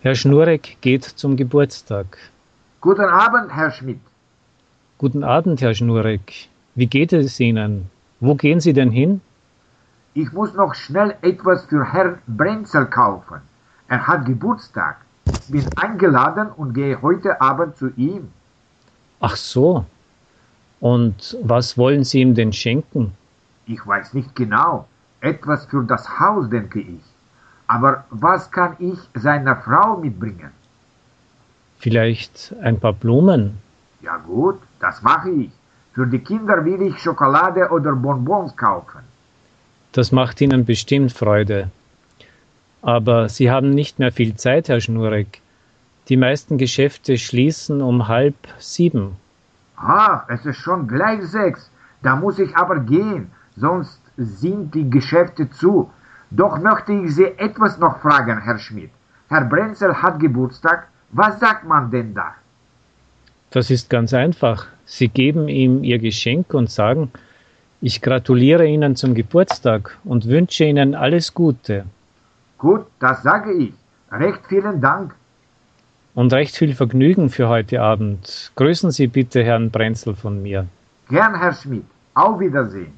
Herr Schnurek geht zum Geburtstag. Guten Abend, Herr Schmidt. Guten Abend, Herr Schnurek. Wie geht es Ihnen? Wo gehen Sie denn hin? Ich muss noch schnell etwas für Herrn Brenzel kaufen. Er hat Geburtstag. Bin eingeladen und gehe heute Abend zu ihm. Ach so. Und was wollen Sie ihm denn schenken? Ich weiß nicht genau. Etwas für das Haus, denke ich. Aber was kann ich seiner Frau mitbringen? Vielleicht ein paar Blumen? Ja gut, das mache ich. Für die Kinder will ich Schokolade oder Bonbons kaufen. Das macht Ihnen bestimmt Freude. Aber Sie haben nicht mehr viel Zeit, Herr Schnurek. Die meisten Geschäfte schließen um halb sieben. Ah, es ist schon gleich sechs. Da muss ich aber gehen, sonst sind die Geschäfte zu. Doch möchte ich Sie etwas noch fragen, Herr Schmidt. Herr Brenzel hat Geburtstag. Was sagt man denn da? Das ist ganz einfach. Sie geben ihm Ihr Geschenk und sagen, ich gratuliere Ihnen zum Geburtstag und wünsche Ihnen alles Gute. Gut, das sage ich. Recht vielen Dank. Und recht viel Vergnügen für heute Abend. Grüßen Sie bitte Herrn Brenzel von mir. Gern, Herr Schmidt. Auf Wiedersehen.